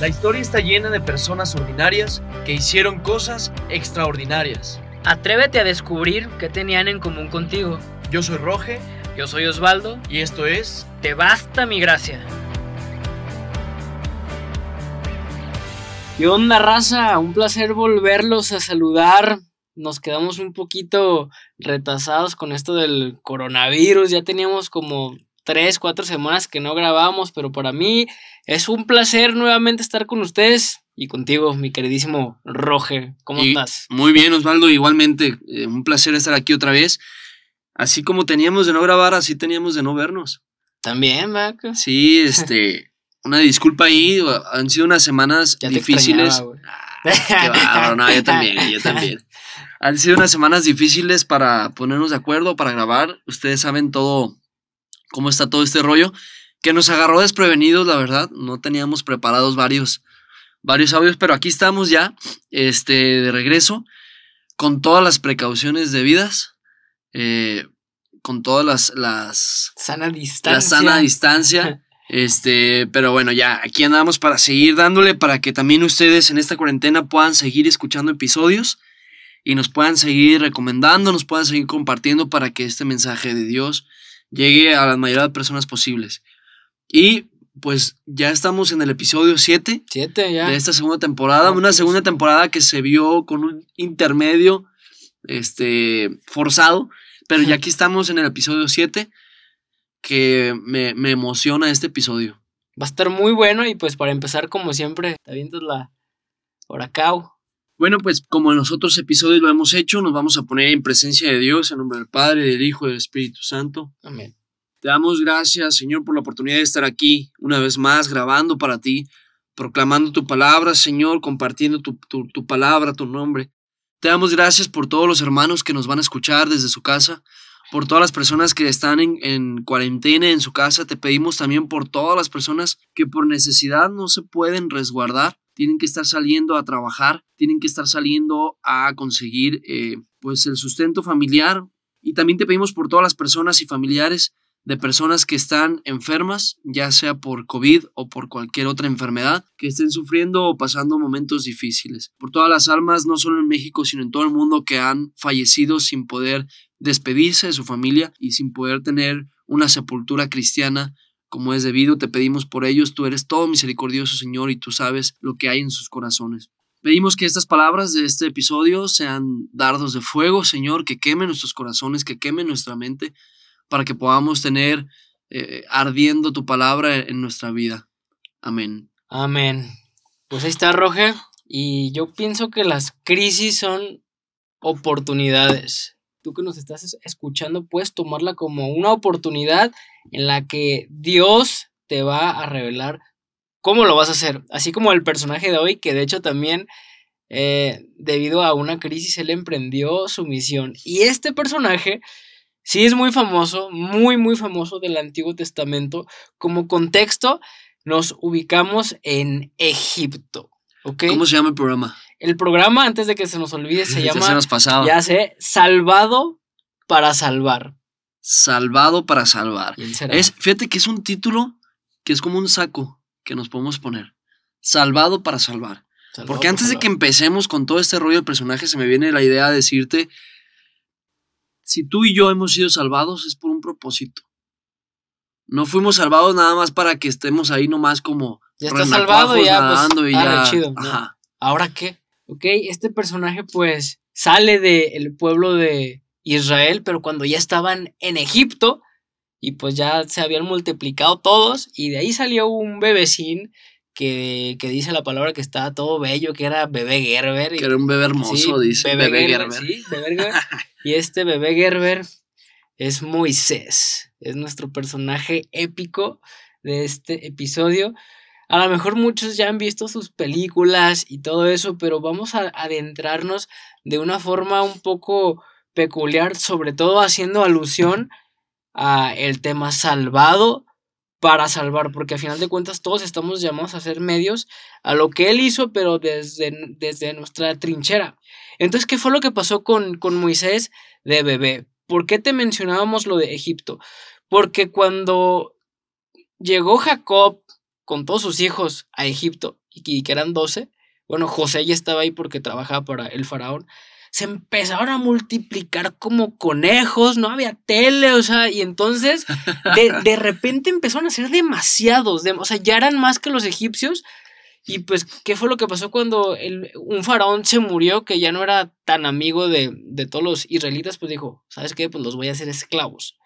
La historia está llena de personas ordinarias que hicieron cosas extraordinarias. Atrévete a descubrir qué tenían en común contigo. Yo soy Roge Yo soy Osvaldo. y esto es Te basta mi gracia. ¿Qué onda, raza? Un placer volverlos a saludar. Nos quedamos un poquito retrasados con esto del coronavirus. Ya teníamos como tres, cuatro semanas que no grabábamos, pero para mí es un placer nuevamente estar con ustedes y contigo, mi queridísimo Roge. ¿Cómo Y- estás? Muy bien, Osvaldo. Igualmente, eh, un placer estar aquí otra vez. Así como teníamos de no grabar, así teníamos de no vernos. También, Mac. Sí, este, una disculpa ahí. Han sido unas semanas Ya te difíciles. extrañaba, güey. Ah, qué no, yo también, yo también. Han sido unas semanas difíciles para ponernos de acuerdo, para grabar. Ustedes saben todo, cómo está todo este rollo, que nos agarró desprevenidos, la verdad. No teníamos preparados varios, varios audios, pero aquí estamos ya, este, de regreso, con todas las precauciones debidas, eh, con todas las, las, Sana distancia. la sana distancia. Este, pero bueno, ya aquí andamos para seguir dándole para que también ustedes en esta cuarentena puedan seguir escuchando episodios y nos puedan seguir recomendando, nos puedan seguir compartiendo para que este mensaje de Dios llegue a la mayoría de personas posibles. Y pues ya estamos en el episodio 7 Siete ya. de esta segunda temporada, una segunda temporada que se vio con un intermedio este forzado, pero ya aquí estamos en el episodio 7 que me, me emociona este episodio. Va a estar muy bueno y pues para empezar, como siempre, te avientas la Horacao. Bueno, pues como en los otros episodios lo hemos hecho, nos vamos a poner en presencia de Dios, en nombre del Padre, del Hijo y del Espíritu Santo. Amén. Te damos gracias, Señor, por la oportunidad de estar aquí una vez más grabando para ti, proclamando tu palabra, Señor, compartiendo tu, tu- tu palabra, tu nombre. Te damos gracias por todos los hermanos que nos van a escuchar desde su casa, por todas las personas que están en, en cuarentena en su casa. Te pedimos también por todas las personas que por necesidad no se pueden resguardar, tienen que estar saliendo a trabajar, tienen que estar saliendo a conseguir eh, pues el sustento familiar. Y también te pedimos por todas las personas y familiares de personas que están enfermas, ya sea por COVID o por cualquier otra enfermedad, que estén sufriendo o pasando momentos difíciles. Por todas las almas, no solo en México, sino en todo el mundo, que han fallecido sin poder despedirse de su familia y sin poder tener una sepultura cristiana como es debido, te pedimos por ellos, tú eres todo misericordioso Señor y tú sabes lo que hay en sus corazones. Pedimos que estas palabras de este episodio sean dardos de fuego, Señor, que quemen nuestros corazones, que quemen nuestra mente, para que podamos tener eh, ardiendo tu palabra en nuestra vida. Amén. Amén. Pues ahí está, Roge. Y yo pienso que las crisis son oportunidades. Tú que nos estás es- escuchando, puedes tomarla como una oportunidad en la que Dios te va a revelar cómo lo vas a hacer. Así como el personaje de hoy, que de hecho también, eh, debido a una crisis, él emprendió su misión. Y este personaje sí es muy famoso, muy, muy famoso del Antiguo Testamento. Como contexto, nos ubicamos en Egipto. ¿Ok? ¿Cómo se llama el programa? El programa, antes de que se nos olvide, se llama, se nos pasaba. ya sé, Salvado para Salvar. Salvado para salvar. Es, fíjate que es un título que es como un saco que nos podemos poner. Salvado para salvar. Salvado Porque para antes de que empecemos con todo este rollo del personaje, se me viene la idea de decirte, si tú y yo hemos sido salvados es por un propósito. No fuimos salvados nada más para que estemos ahí nomás como Ya está salvado y ya, pues, y ya. chido, ¿no? Ajá. ¿Ahora qué? Ok, este personaje pues sale del pueblo de Israel, pero cuando ya estaban en Egipto y pues ya se habían multiplicado todos y de ahí salió un bebecín que, que dice la palabra que estaba todo bello, que era bebé Gerber. y- Que era un bebé hermoso, Sí, dice bebé, Gerber. sí, bebé Gerber. y este bebé Gerber es Moisés. Es nuestro personaje épico de este episodio. A lo mejor muchos ya han visto sus películas y todo eso, pero vamos a adentrarnos de una forma un poco peculiar, sobre todo haciendo alusión a el tema salvado para salvar, porque a final de cuentas todos estamos llamados a ser medios a lo que él hizo, pero desde, desde nuestra trinchera. Entonces, ¿qué fue lo que pasó con, con Moisés de bebé? ¿Por qué te mencionábamos lo de Egipto? Porque cuando llegó Jacob con todos sus hijos a Egipto y que eran 12, bueno, José ya estaba ahí porque trabajaba para el faraón, se empezaron a multiplicar como conejos, no había tele, o sea, y entonces de, de repente empezaron a ser demasiados, o sea, ya eran más que los egipcios. Y pues, ¿qué fue lo que pasó cuando el, un faraón se murió, que ya no era tan amigo de, de todos los israelitas? Pues dijo, ¿sabes qué? Pues los voy a hacer esclavos.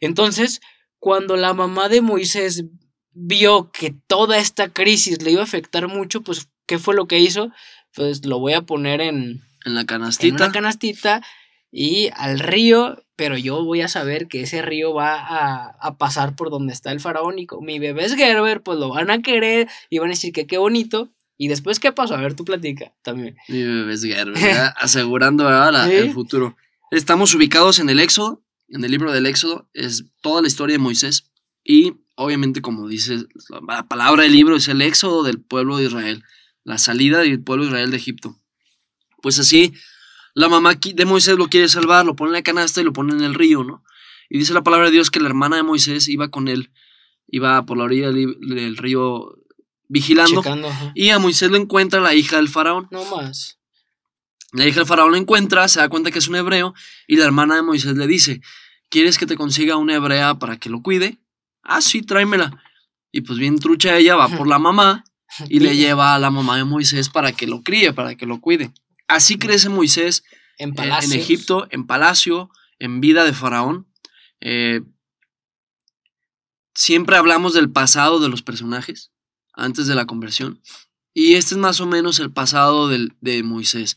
Entonces, cuando la mamá de Moisés vio que toda esta crisis le iba a afectar mucho, pues, ¿qué fue lo que hizo? Pues lo voy a poner en, en la canastita. En una canastita y al río, pero yo voy a saber que ese río va a, pasar por donde está el faraón y mi bebé es Gerber, pues lo van a querer y van a decir que qué bonito. Y después, ¿qué pasó? A ver, tu platica también. Mi bebé es Gerber, asegurando el futuro. Estamos ubicados en el Éxodo, en el libro del Éxodo, es toda la historia de Moisés y obviamente como dice la palabra del libro es el Éxodo del pueblo de Israel, la salida del pueblo de Israel de Egipto. Pues así, la mamá de Moisés lo quiere salvar, lo pone en la canasta y lo pone en el río, ¿no? Y dice la palabra de Dios que la hermana de Moisés iba con él, iba por la orilla del, río vigilando. y a Moisés lo encuentra la hija del faraón. No más. La hija del faraón lo encuentra, se da cuenta que es un hebreo y la hermana de Moisés le dice, ¿quieres que te consiga una hebrea para que lo cuide? Ah, sí, tráemela. Y pues bien trucha ella va por la mamá y le lleva a la mamá de Moisés para que lo críe, para que lo cuide. Así crece Moisés en, eh, en Egipto, en palacio, en vida de Faraón. Eh, siempre hablamos del pasado de los personajes antes de la conversión. Y este es más o menos el pasado de Moisés.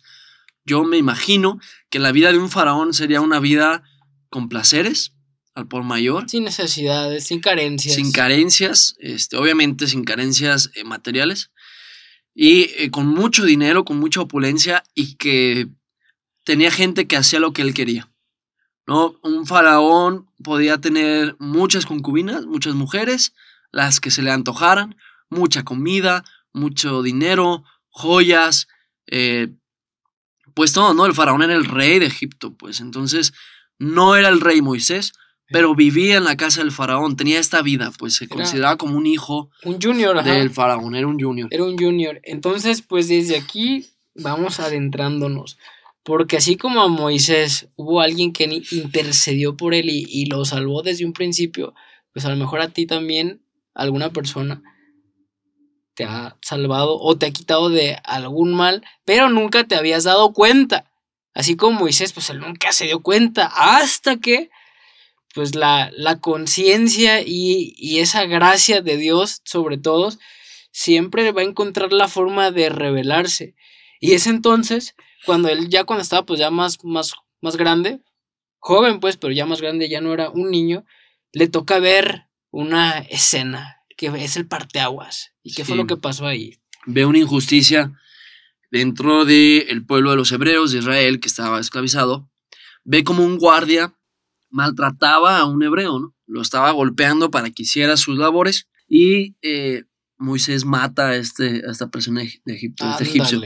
Yo me imagino que la vida de un faraón sería una vida con placeres, al por mayor. Sin necesidades, sin carencias. Sin carencias, este, obviamente sin carencias eh, materiales y eh, con mucho dinero, con mucha opulencia y que tenía gente que hacía lo que él quería. ¿no? Un faraón podía tener muchas concubinas, muchas mujeres, las que se le antojaran, mucha comida, mucho dinero, joyas, eh, pues todo, ¿no? El faraón era el rey de Egipto, pues entonces no era el rey Moisés, pero vivía en la casa del faraón, tenía esta vida, pues se consideraba como un hijo un junior, del faraón, era un junior. Era un junior. Entonces, pues desde aquí vamos adentrándonos, porque así como a Moisés hubo alguien que intercedió por él y, y lo salvó desde un principio, pues a lo mejor a ti también alguna persona te ha salvado o te ha quitado de algún mal, pero nunca te habías dado cuenta. Así como Moisés, pues él nunca se dio cuenta hasta que pues la, la conciencia y, esa gracia de Dios sobre todos siempre va a encontrar la forma de revelarse. Y es entonces cuando él ya cuando estaba pues ya más, más, más grande, joven pues, pero ya más grande, ya no era un niño, le toca ver una escena que es el parteaguas. ¿Y qué fue lo que pasó ahí? Ve una injusticia dentro del pueblo de los hebreos de Israel que estaba esclavizado. Ve como un guardia maltrataba a un hebreo, ¿no? Lo estaba golpeando para que hiciera sus labores y eh, Moisés mata a, este, a esta persona de Egipto, este egipcio.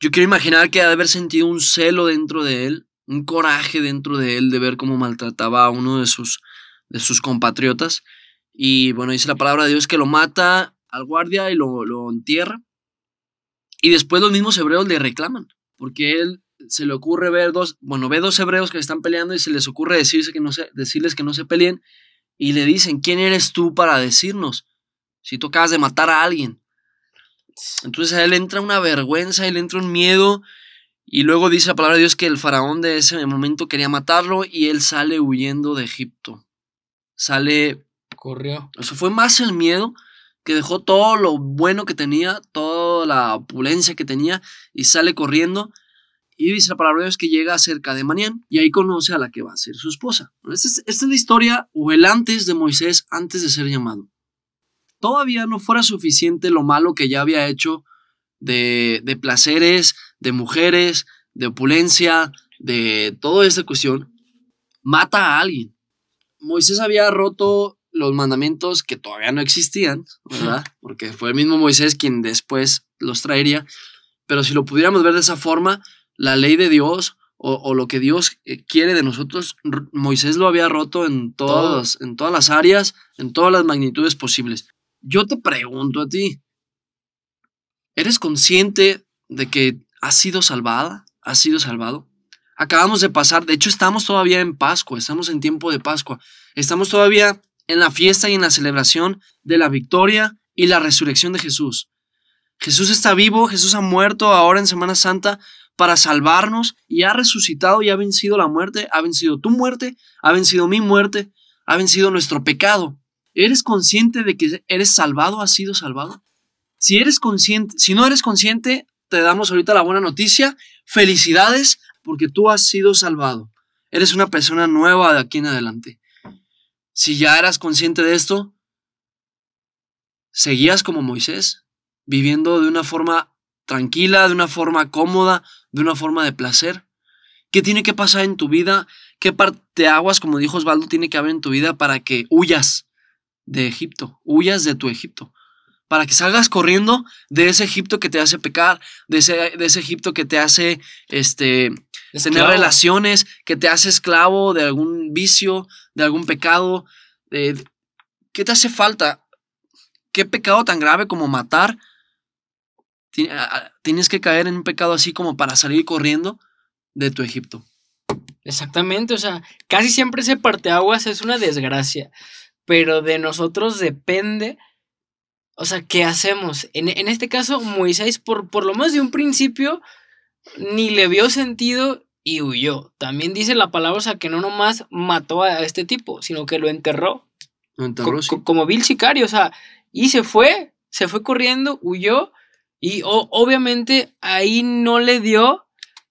Yo quiero imaginar que ha de haber sentido un celo dentro de él, un coraje dentro de él de ver cómo maltrataba a uno de sus, de sus compatriotas. Y bueno, dice la palabra de Dios que lo mata al guardia y lo, lo entierra. Y después los mismos hebreos le reclaman, porque él se le ocurre ver dos, bueno, ve dos hebreos que están peleando y se les ocurre decirse que no se, decirles que no se peleen y le dicen, ¿quién eres tú para decirnos si tú acabas de matar a alguien? Entonces a él entra una vergüenza, él entra un miedo y luego dice la palabra de Dios que el faraón de ese momento quería matarlo y él sale huyendo de Egipto. Sale... Corrió. Eso fue más el miedo que dejó todo lo bueno que tenía, toda la opulencia que tenía y sale corriendo y dice la palabra de Dios que llega cerca de Manián y ahí conoce a la que va a ser su esposa. Esta es, la historia o el antes de Moisés, antes de ser llamado. Todavía no fuera suficiente lo malo que ya había hecho de, de placeres, de mujeres, de opulencia, de toda esta cuestión. Mata a alguien. Moisés había roto los mandamientos que todavía no existían, ¿verdad? Porque fue el mismo Moisés quien después los traería. Pero si lo pudiéramos ver de esa forma, la ley de Dios o, lo que Dios eh, quiere de nosotros, Moisés lo había roto en, todas, en todas las áreas, en todas las magnitudes posibles. Yo te pregunto a ti, ¿Eres consciente de que has sido salvada? ¿Has sido salvado? Acabamos de pasar, de hecho estamos todavía en Pascua, estamos en tiempo de Pascua, estamos todavía en la fiesta y en la celebración de la victoria y la resurrección de Jesús. Jesús está vivo, Jesús ha muerto ahora en Semana Santa para salvarnos y ha resucitado y ha vencido la muerte, ha vencido tu muerte, ha vencido mi muerte, ha vencido nuestro pecado. ¿Eres consciente de que eres salvado, has sido salvado? Si eres consciente, si no eres consciente, te damos ahorita la buena noticia. Felicidades porque tú has sido salvado. Eres una persona nueva de aquí en adelante. Si ya eras consciente de esto, seguías como Moisés, viviendo de una forma tranquila, de una forma cómoda, de una forma de placer. ¿Qué tiene que pasar en tu vida? ¿Qué parte aguas, como dijo Osvaldo, tiene que haber en tu vida para que huyas de Egipto, huyas de tu Egipto? Para que salgas corriendo de ese Egipto que te hace pecar, de ese, de ese Egipto que te hace este, tener relaciones, que te hace esclavo de algún vicio, de algún pecado. ¿Qué te hace falta? ¿Qué pecado tan grave como matar? Tienes que caer en un pecado así como para salir corriendo de tu Egipto. Exactamente, o sea, casi siempre ese parteaguas es una desgracia, pero de nosotros depende, o sea, ¿qué hacemos? En, este caso, Moisés, por, por lo menos de un principio, ni le vio sentido y huyó. También dice la palabra, o sea, que no nomás mató a este tipo, sino que lo enterró. Lo enterró, Como vil sicario, o sea, y se fue, se fue corriendo, huyó, y obviamente ahí no le dio,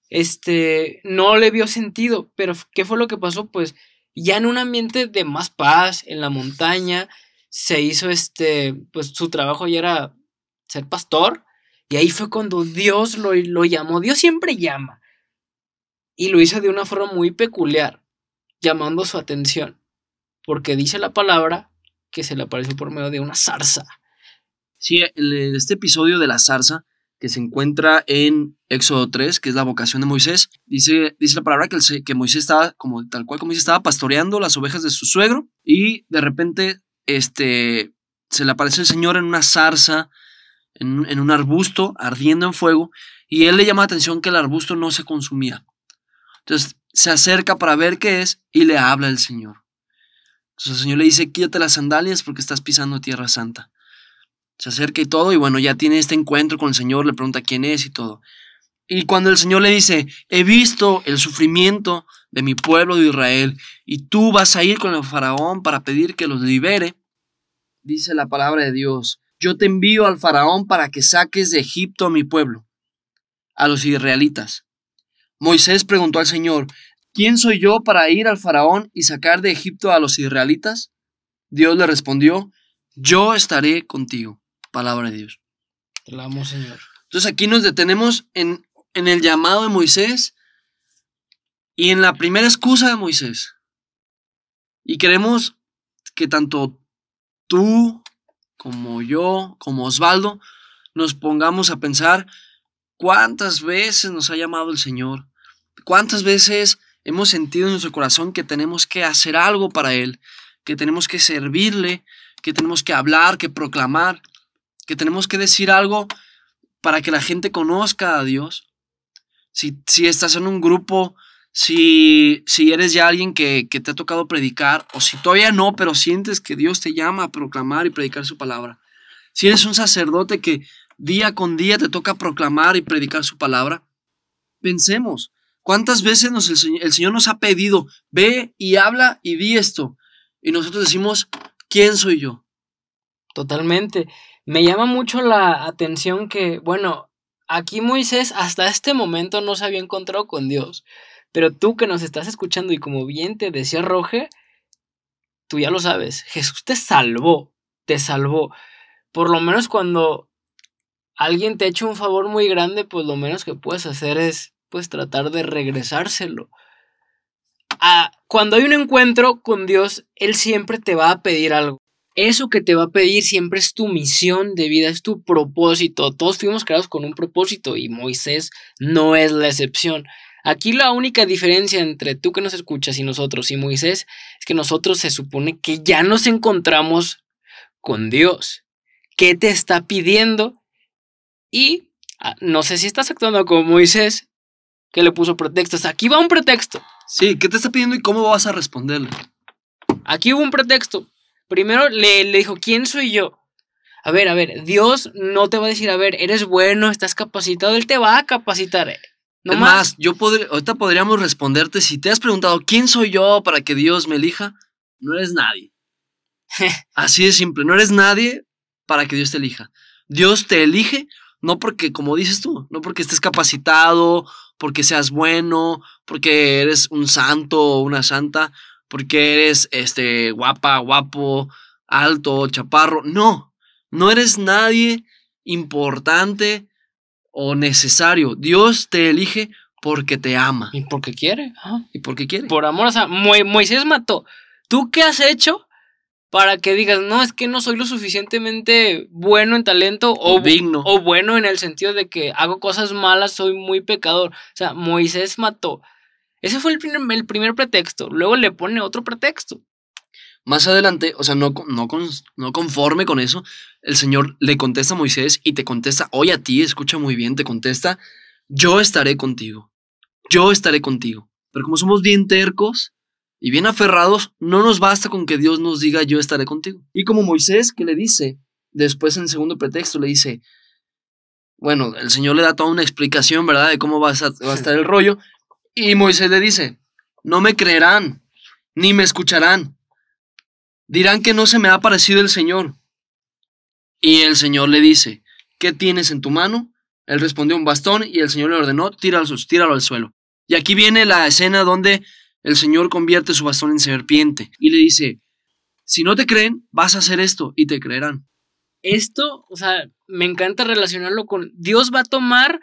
este, no le vio sentido, pero ¿qué fue lo que pasó? Pues ya en un ambiente de más paz, en la montaña, se hizo este, pues su trabajo ya era ser pastor, y ahí fue cuando Dios lo, lo llamó. Dios siempre llama. Y lo hizo de una forma muy peculiar, llamando su atención, porque dice la palabra que se le apareció por medio de una zarza. Sí, este episodio de la zarza, que se encuentra en Éxodo 3, que es la vocación de Moisés, dice, dice la palabra que, que Moisés estaba, como tal cual como dice, estaba pastoreando las ovejas de su suegro y de repente este, se le aparece el Señor en una zarza, en, en un arbusto ardiendo en fuego, y él le llama la atención que el arbusto no se consumía. Entonces se acerca para ver qué es y le habla el Señor. Entonces el Señor le dice, quítate las sandalias porque estás pisando tierra santa. Se acerca y todo, y bueno, ya tiene este encuentro con el Señor, le pregunta quién es y todo. Y cuando el Señor le dice, he visto el sufrimiento de mi pueblo de Israel, y tú vas a ir con el faraón para pedir que los libere, dice la palabra de Dios, yo te envío al faraón para que saques de Egipto a mi pueblo, a los israelitas. Moisés preguntó al Señor, ¿quién soy yo para ir al faraón y sacar de Egipto a los israelitas? Dios le respondió, yo estaré contigo. Palabra de Dios. Te la amo, Señor. Entonces aquí nos detenemos en, en el llamado de Moisés y en la primera excusa de Moisés. Y queremos que tanto tú como yo, como Osvaldo, nos pongamos a pensar cuántas veces nos ha llamado el Señor, ¿Cuántas veces hemos sentido en nuestro corazón que tenemos que hacer algo para Él, que tenemos que servirle, que tenemos que hablar, que proclamar, que tenemos que decir algo para que la gente conozca a Dios? Si, si estás en un grupo, si, si eres ya alguien que, que te ha tocado predicar, o si todavía no, pero sientes que Dios te llama a proclamar y predicar su palabra. Si eres un sacerdote que día con día te toca proclamar y predicar su palabra, pensemos, ¿Cuántas veces nos el, Señor nos ha pedido, ve y habla y di esto? Y nosotros decimos, ¿quién soy yo? Totalmente. Me llama mucho la atención que, bueno, aquí Moisés hasta este momento no se había encontrado con Dios. Pero tú que nos estás escuchando y como bien te decía Roge, tú ya lo sabes, Jesús te salvó, te salvó. Por lo menos cuando alguien te ha hecho un favor muy grande, pues lo menos que puedes hacer es pues tratar de regresárselo. Ah, cuando hay un encuentro con Dios, Él siempre te va a pedir algo. Eso que te va a pedir siempre es tu misión de vida, es tu propósito. Todos fuimos creados con un propósito y Moisés no es la excepción. Aquí la única diferencia entre tú que nos escuchas y nosotros y Moisés es que nosotros se supone que ya nos encontramos con Dios. ¿Qué te está pidiendo? Y ah, no sé si estás actuando como Moisés, que le puso pretextos. Aquí va un pretexto. Sí, ¿qué te está pidiendo y cómo vas a responderle? Aquí hubo un pretexto. Primero le, le dijo, ¿quién soy yo? A ver, a ver, Dios no te va a decir, a ver, eres bueno, estás capacitado, Él te va a capacitar. No es más. más, yo podré, ahorita podríamos responderte si te has preguntado quién soy yo para que Dios me elija, no eres nadie. Así de simple, no eres nadie para que Dios te elija. Dios te elige no porque, como dices tú, no porque estés capacitado, porque seas bueno, porque eres un santo o una santa, porque eres este guapa, guapo, alto, chaparro. No, no eres nadie importante o necesario. Dios te elige porque te ama ¿Y por qué quiere? Ajá. y porque quiere. Por amor, o sea, Mo- Moisés mató. ¿Tú qué has hecho para que digas, no, es que no soy lo suficientemente bueno en talento o, O digno. o bueno en el sentido de que hago cosas malas, soy muy pecador? O sea, Moisés mató. Ese fue el primer, el primer pretexto. Luego le pone otro pretexto. Más adelante, o sea, no, no, no conforme con eso, el Señor le contesta a Moisés y te contesta hoy a ti, escucha muy bien, te contesta, yo estaré contigo, yo estaré contigo. Pero como somos bien tercos y bien aferrados, no nos basta con que Dios nos diga yo estaré contigo. Y como Moisés, que le dice, después en segundo pretexto, le dice, bueno, el Señor le da toda una explicación, ¿verdad?, de cómo va a, estar- va a estar el rollo. Y Moisés le dice, no me creerán, ni me escucharán. Dirán que no se me ha parecido el Señor. Y el Señor le dice, ¿qué tienes en tu mano? Él respondió un bastón y el Señor le ordenó, tíralo, tíralo al suelo. Y aquí viene la escena donde el Señor convierte su bastón en serpiente y le dice, si no te creen, vas a hacer esto y te creerán. Esto, o sea, me encanta relacionarlo con Dios va a tomar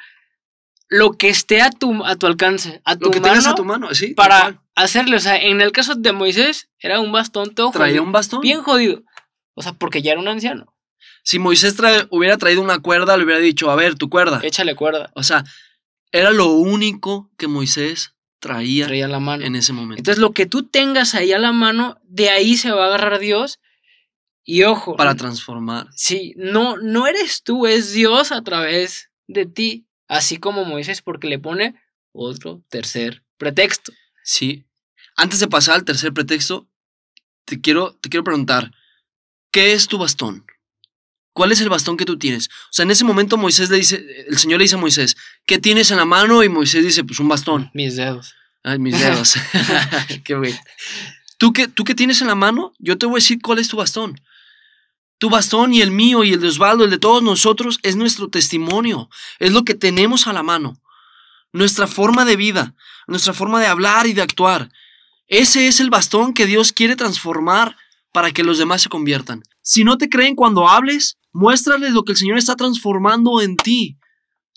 lo que esté a tu, a tu alcance, a tu Lo que mano, tengas a tu mano, sí. para cual. hacerle. O sea, en el caso de Moisés, era un bastón todo Traía jodido, un bastón. bien jodido. O sea, porque ya era un anciano. Si Moisés trae- hubiera traído una cuerda, le hubiera dicho, a ver, tu cuerda. Échale cuerda. O sea, era lo único que Moisés traía Traía la mano. en ese momento. Entonces, lo que tú tengas ahí a la mano, de ahí se va a agarrar Dios. Y ojo, para transformar. sí, no, no eres tú, es Dios a través de ti. Así como Moisés, porque le pone otro tercer pretexto. Sí. Antes de pasar al tercer pretexto, te quiero, te quiero preguntar, ¿qué es tu bastón? ¿Cuál es el bastón que tú tienes? O sea, en ese momento Moisés le dice, el Señor le dice a Moisés, ¿qué tienes en la mano? Y Moisés dice, pues un bastón. Mis dedos. Ay, mis dedos. qué güey. ¿Tú qué, ¿Tú qué tienes en la mano? Yo te voy a decir cuál es tu bastón. Tu bastón y el mío y el de Osvaldo, el de todos nosotros, es nuestro testimonio. Es lo que tenemos a la mano. Nuestra forma de vida, nuestra forma de hablar y de actuar. Ese es el bastón que Dios quiere transformar para que los demás se conviertan. Si no te creen cuando hables, muéstrales lo que el Señor está transformando en ti.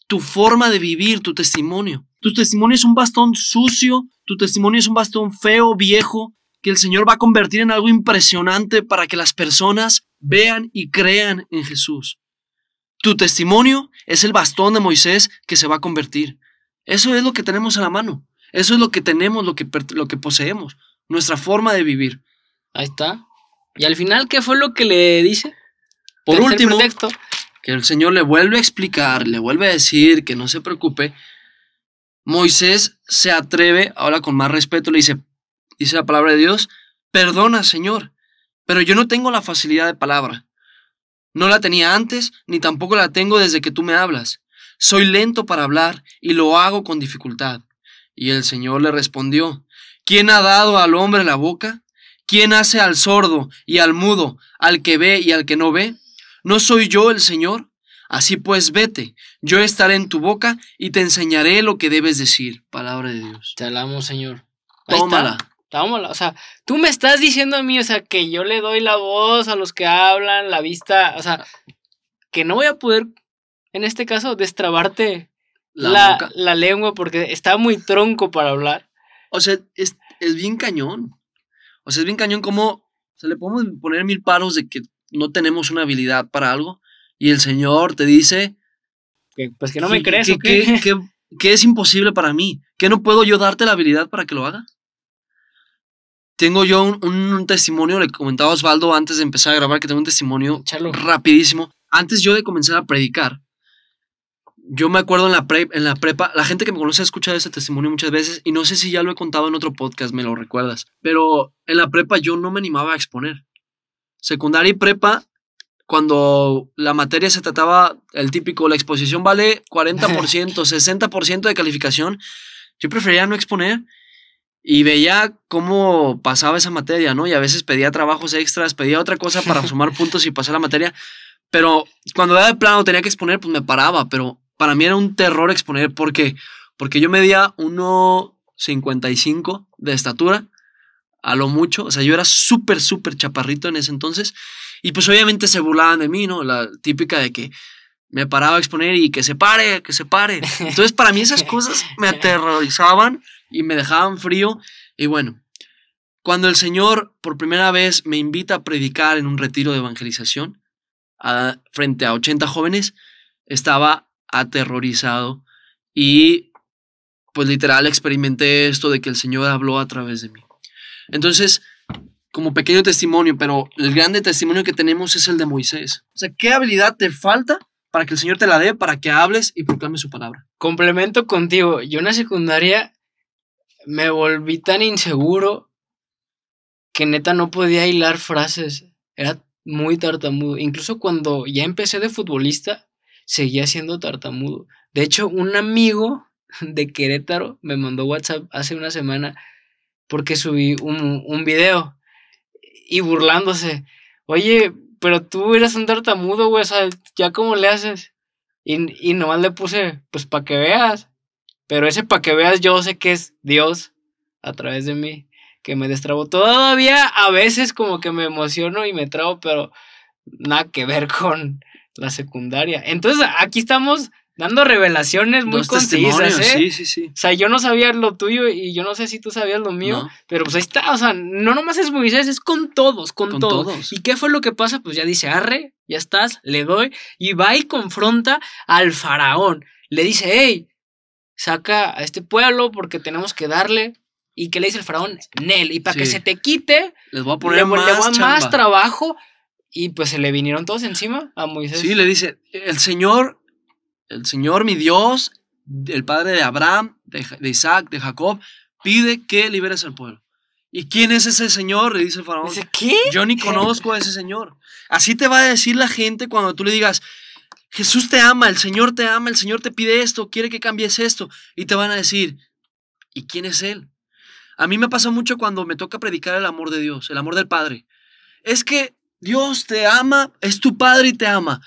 Tu forma de vivir, tu testimonio. Tu testimonio es un bastón sucio, tu testimonio es un bastón feo, viejo, que el Señor va a convertir en algo impresionante para que las personas vean y crean en Jesús. Tu testimonio es el bastón de Moisés que se va a convertir. Eso es lo que tenemos a la mano. Eso es lo que tenemos, lo que, lo que poseemos. Nuestra forma de vivir. Ahí está. Y al final, ¿qué fue lo que le dice? Por Tercer último, pretexto. que el Señor le vuelve a explicar, le vuelve a decir que no se preocupe. Moisés se atreve, ahora con más respeto, le dice, dice la palabra de Dios, perdona, Señor, pero yo no tengo la facilidad de palabra. No la tenía antes, ni tampoco la tengo desde que tú me hablas. Soy lento para hablar y lo hago con dificultad. Y el Señor le respondió, ¿quién ha dado al hombre la boca? ¿Quién hace al sordo y al mudo, al que ve y al que no ve? ¿No soy yo el Señor? Así pues, vete, yo estaré en tu boca y te enseñaré lo que debes decir. Palabra de Dios. Te alamos, Señor. Tómala. O sea, tú me estás diciendo a mí, o sea, que yo le doy la voz a los que hablan, la vista, o sea, que no voy a poder, en este caso, destrabarte La, la, la lengua porque está muy tronco para hablar. O sea, es, es bien cañón. O sea, es bien cañón como se le podemos poner mil paros de que no tenemos una habilidad para algo y el Señor te dice Que, pues que no me que- crees, que, ¿o qué? que es imposible para mí, que no puedo yo darte la habilidad para que lo haga. Tengo yo un, un testimonio, le comentaba a Osvaldo antes de empezar a grabar que tengo un testimonio Échalo. rapidísimo. Antes yo de comenzar a predicar, yo me acuerdo en la, pre- en la prepa, la gente que me conoce ha escuchado ese testimonio muchas veces y no sé si ya lo he contado en otro podcast, me lo recuerdas, pero en la prepa yo no me animaba a exponer. Secundaria y prepa, cuando la materia se trataba, el típico, la exposición vale 40%, 60% de calificación, yo prefería no exponer y veía cómo pasaba esa materia, ¿no? Y a veces pedía trabajos extras, pedía otra cosa para sumar puntos y pasar la materia. Pero cuando era de plano tenía que exponer, pues me paraba. Pero para mí era un terror exponer. ¿Por qué? Porque yo medía 1,55 de estatura, a lo mucho. O sea, yo era súper, súper chaparrito en ese entonces. Y pues obviamente se burlaban de mí, ¿no? La típica de que me paraba a exponer y que se pare, que se pare. Entonces para mí esas cosas me aterrorizaban y me dejaban frío. Y bueno, cuando el Señor por primera vez me invita a predicar en un retiro de evangelización frente a 80 jóvenes, estaba aterrorizado y pues literal experimenté esto de que el Señor habló a través de mí. Entonces, como pequeño testimonio, pero el grande testimonio que tenemos es el de Moisés. O sea, ¿qué habilidad te falta para que el Señor te la dé, para que hables y proclames su palabra? Complemento contigo. Yo en la secundaria me volví tan inseguro que neta no podía hilar frases. Era muy tartamudo. Incluso cuando ya empecé de futbolista, seguía siendo tartamudo. De hecho, un amigo de Querétaro me mandó WhatsApp hace una semana porque subí un, un video y burlándose. Oye, pero tú eres un tartamudo, güey, o sea, ¿ya cómo le haces? Y, y nomás le puse, pues para que veas. Pero ese para que veas, yo sé que es Dios a través de mí, que me destrabó. Todavía a veces como que me emociono y me trabo, pero nada que ver con la secundaria. Entonces aquí estamos dando revelaciones muy Dos concisas, ¿eh? Sí, sí, sí. O sea, yo no sabía lo tuyo y yo no sé si tú sabías lo mío, No. pero pues ahí está, o sea, no nomás es Moisés, es con todos, con, Con todos. todos. ¿Y qué fue lo que pasa? Pues ya dice, arre, ya estás, le doy, y va y confronta al faraón. Le dice, hey, saca a este pueblo porque tenemos que darle. ¿Y qué le dice el faraón? Nel, y para que se te quite, Les voy a le, poner le más, trabajo. Y pues se le vinieron todos encima a Moisés. Sí, le dice, el Señor, el Señor mi Dios, el Padre de Abraham, de, Isaac, de Jacob, pide que liberes al pueblo. ¿Y quién es ese Señor? Le dice el faraón. Dice, ¿qué? Yo ni conozco a ese Señor. Así te va a decir la gente cuando tú le digas, Jesús te ama, el Señor te ama, el Señor te pide esto, quiere que cambies esto. Y te van a decir, ¿y quién es Él? A mí me pasa mucho cuando me toca predicar el amor de Dios, el amor del Padre. Es que Dios te ama, es tu Padre y te ama.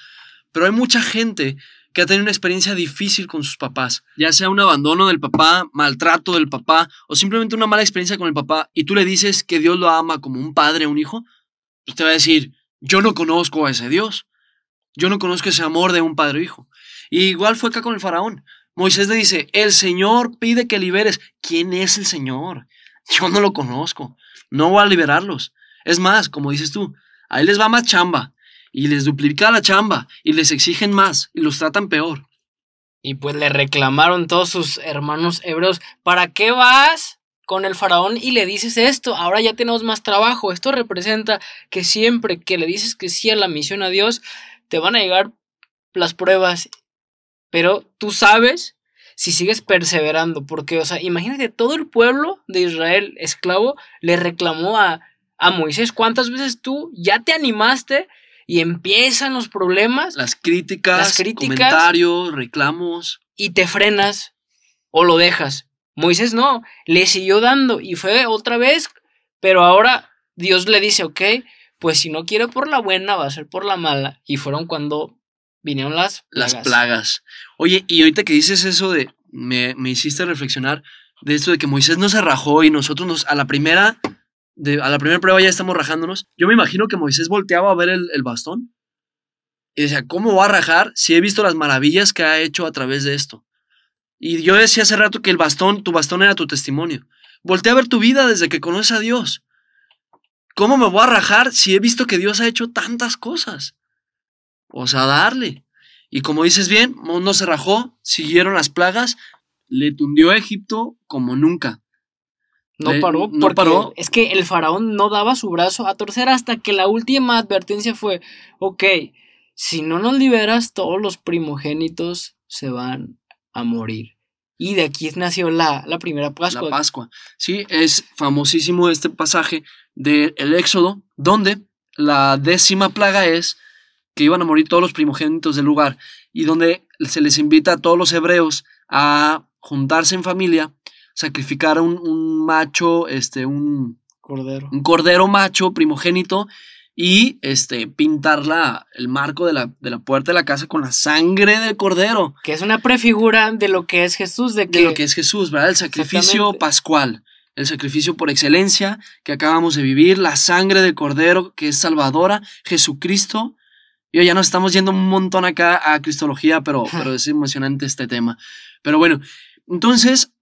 Pero hay mucha gente que ha tenido una experiencia difícil con sus papás, ya sea un abandono del papá, maltrato del papá o simplemente una mala experiencia con el papá y tú le dices que Dios lo ama como un padre un hijo, y te va a decir, yo no conozco a ese Dios, yo no conozco ese amor de un padre o hijo. Y igual fue acá con el faraón. Moisés le dice, el Señor pide que liberes. ¿Quién es el Señor? Yo no lo conozco, no voy a liberarlos. Es más, como dices tú, ahí les va más chamba y les duplica la chamba y les exigen más y los tratan peor. Y pues le reclamaron todos sus hermanos hebreos, ¿para qué vas con el faraón y le dices esto? Ahora ya tenemos más trabajo. Esto representa que siempre que le dices que sí a la misión a Dios, te van a llegar las pruebas. Pero tú sabes si sigues perseverando, porque, o sea, imagínate, todo el pueblo de Israel esclavo le reclamó a, a Moisés. ¿Cuántas veces tú ya te animaste y empiezan los problemas? Las críticas, Las críticas. comentarios, reclamos. y te frenas o lo dejas. Moisés no, le siguió dando y fue otra vez, pero ahora Dios le dice, ok, pues si no quiere por la buena, va a ser por la mala. Y fueron cuando vinieron las plagas. Las plagas. Oye, y ahorita que dices eso de, me, me hiciste reflexionar de esto de que Moisés no se rajó y nosotros nos, a la primera, de, a la primera prueba ya estamos rajándonos. Yo me imagino que Moisés volteaba a ver el, el bastón y decía, ¿cómo va a rajar si he visto las maravillas que ha hecho a través de esto? Y yo decía hace rato que el bastón, tu bastón era tu testimonio. Voltea a ver tu vida desde que conoces a Dios. ¿Cómo me voy a rajar si he visto que Dios ha hecho tantas cosas? O sea, darle. Y como dices bien, no se rajó, siguieron las plagas, le tundió a Egipto como nunca. No Le- paró, no paró. es que el faraón no daba su brazo a torcer hasta que la última advertencia fue, ok, si no nos liberas todos los primogénitos se van a morir. Y de aquí nació la, la primera Pascua. La Pascua. Sí, es famosísimo este pasaje del Éxodo, donde la décima plaga es que iban a morir todos los primogénitos del lugar y donde se les invita a todos los hebreos a juntarse en familia, sacrificar un, un macho, este, un cordero. un cordero macho primogénito y este, pintar la, el marco de la, de la puerta de la casa con la sangre del cordero. Que es una prefigura de lo que es Jesús, de, que... De lo que es Jesús, ¿verdad? El sacrificio pascual, el sacrificio por excelencia que acabamos de vivir, la sangre del cordero que es salvadora, Jesucristo. Yo ya nos estamos yendo un montón acá a Cristología, pero, pero es emocionante este tema. Pero bueno, entonces,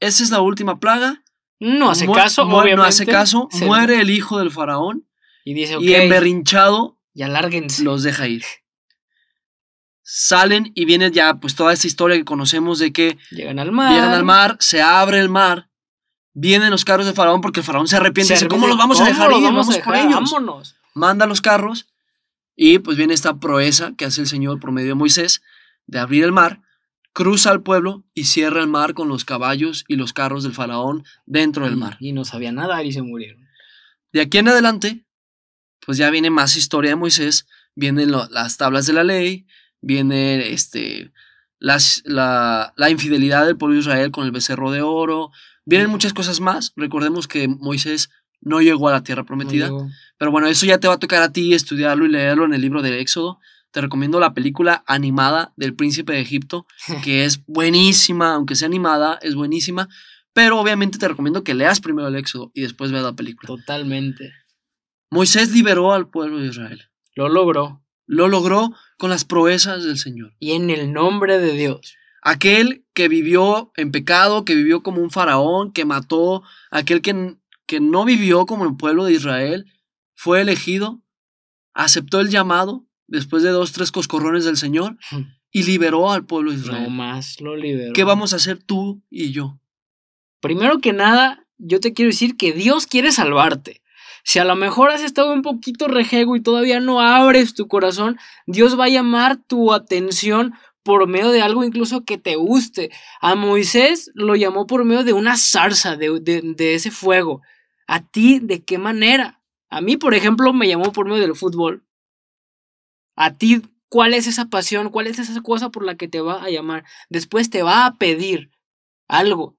esa es la última plaga. No hace Mu- caso, obviamente. No hace caso, Se- muere el hijo del faraón Y dice, ok, y emberrinchado ya lárguense. los deja ir. Salen y viene ya pues toda esta historia que conocemos de que Llegan al mar. llegan al mar, se abre el mar, vienen los carros de Faraón porque el Faraón se arrepiente Se y dice, ¿cómo los vamos a ¿cómo dejar ir? vamos Vamos por dejar? ellos. Vámonos. Manda los carros y pues viene esta proeza que hace el Señor por medio de Moisés de abrir el mar, cruza al pueblo y cierra el mar con los caballos y los carros del Faraón dentro del mar. Y no sabían nadar y se murieron. De aquí en adelante, pues ya viene más historia de Moisés, vienen lo- las tablas de la ley, viene este, las, la, la infidelidad del pueblo de Israel con el becerro de oro, vienen muchas cosas más. Recordemos que Moisés no llegó a la tierra prometida, No pero bueno, eso ya te va a tocar a ti estudiarlo y leerlo en el libro del Éxodo. Te recomiendo la película animada del príncipe de Egipto, que es buenísima, aunque sea animada, es buenísima. Pero obviamente te recomiendo que leas primero el Éxodo y después veas la película. Totalmente. Moisés liberó al pueblo de Israel. Lo logró. Lo logró con las proezas del Señor. Y en el nombre de Dios. Aquel que vivió en pecado, que vivió como un faraón, que mató, aquel que, que no vivió como el pueblo de Israel, fue elegido, aceptó el llamado después de dos, tres coscorrones del Señor y liberó al pueblo de No Israel. más lo liberó. ¿Qué vamos a hacer tú y yo? Primero que nada, yo te quiero decir que Dios quiere salvarte. Si a lo mejor has estado un poquito rejego y todavía no abres tu corazón, Dios va a llamar tu atención por medio de algo incluso que te guste. A Moisés lo llamó por medio de una zarza, de, de- de ese fuego. ¿A ti de qué manera? A mí, por ejemplo, me llamó por medio del fútbol. A ti, ¿cuál es esa pasión? ¿Cuál es esa cosa por la que te va a llamar? Después te va a pedir algo.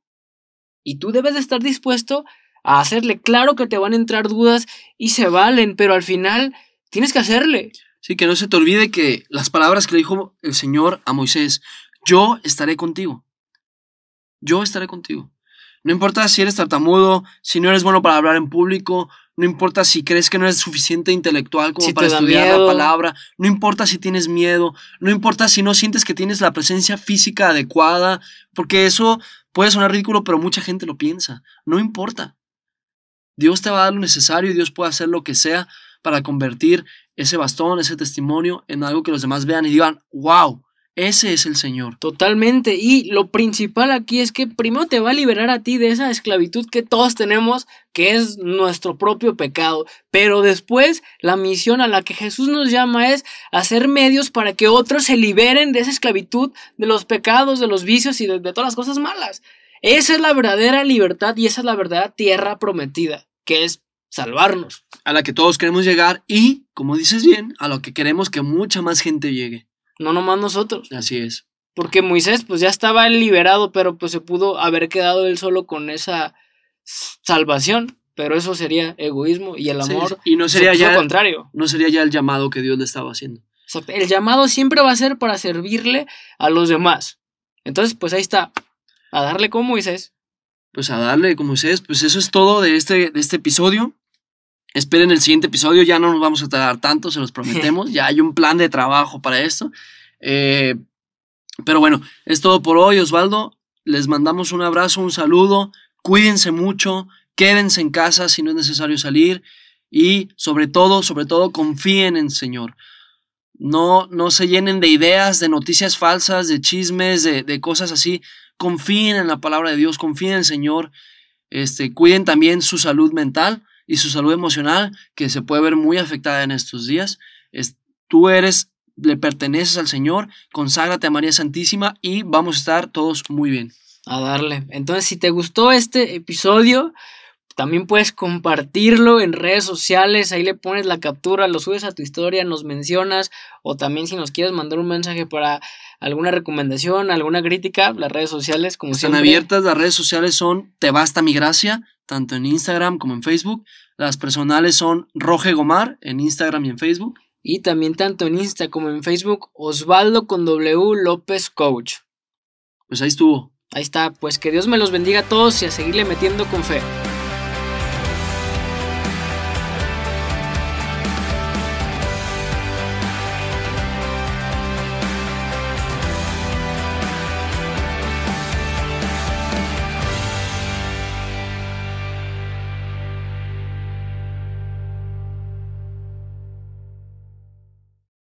Y tú debes de estar dispuesto a hacerle. Claro que te van a entrar dudas y se valen, pero al final tienes que hacerle. Sí, que no se te olvide que las palabras que le dijo el Señor a Moisés, yo estaré contigo. Yo estaré contigo. No importa si eres tartamudo, si no eres bueno para hablar en público, no importa si crees que no eres suficiente intelectual como Si para estudiar miedo. la palabra, no importa si tienes miedo, no importa si no sientes que tienes la presencia física adecuada, porque eso puede sonar ridículo, pero mucha gente lo piensa. No importa. Dios te va a dar lo necesario y Dios puede hacer lo que sea para convertir ese bastón, ese testimonio en algo que los demás vean y digan, wow, ese es el Señor. Totalmente. Y lo principal aquí es que primero te va a liberar a ti de esa esclavitud que todos tenemos, que es nuestro propio pecado. Pero después la misión a la que Jesús nos llama es hacer medios para que otros se liberen de esa esclavitud, de los pecados, de los vicios y de, todas las cosas malas. Esa es la verdadera libertad y esa es la verdadera tierra prometida, que es salvarnos. A la que todos queremos llegar y, como dices bien, a lo que queremos que mucha más gente llegue. No nomás nosotros. Así es. Porque Moisés pues ya estaba liberado, pero pues se pudo haber quedado él solo con esa salvación. Pero eso sería egoísmo y el Sí, amor y no sería lo ya contrario. no sería ya el llamado que Dios le estaba haciendo. Exacto. El llamado siempre va a ser para servirle a los demás. Entonces, pues ahí está. A darle como Moisés. Pues a darle como ustedes, pues eso es todo de este, de este episodio. Esperen el siguiente episodio, ya no nos vamos a tardar tanto, se los prometemos. ya hay un plan de trabajo para esto. Eh, pero bueno, es todo por hoy, Osvaldo. Les mandamos un abrazo, un saludo. Cuídense mucho, quédense en casa si no es necesario salir. Y sobre todo, sobre todo, confíen en el Señor. No, no se llenen de ideas, de noticias falsas, de chismes, de, de cosas así. Confíen en la palabra de Dios, confíen en el Señor. Este, cuiden también su salud mental y su salud emocional, que se puede ver muy afectada en estos días. Es- tú eres le perteneces al Señor, conságrate a María Santísima y vamos a estar todos muy bien. A darle. Entonces, si te gustó este episodio, también puedes compartirlo en redes sociales, ahí le pones la captura, lo subes a tu historia, nos mencionas, o también si nos quieres mandar un mensaje para alguna recomendación, alguna crítica, las redes sociales, como Están siempre. abiertas, las redes sociales son Te Basta Mi Gracia, tanto en Instagram como en Facebook. Las personales son Roge Gomar en Instagram y en Facebook. Y también tanto en Insta como en Facebook, Osvaldo con W López Coach. Pues ahí estuvo. Ahí está, pues que Dios me los bendiga a todos y a seguirle metiendo con fe.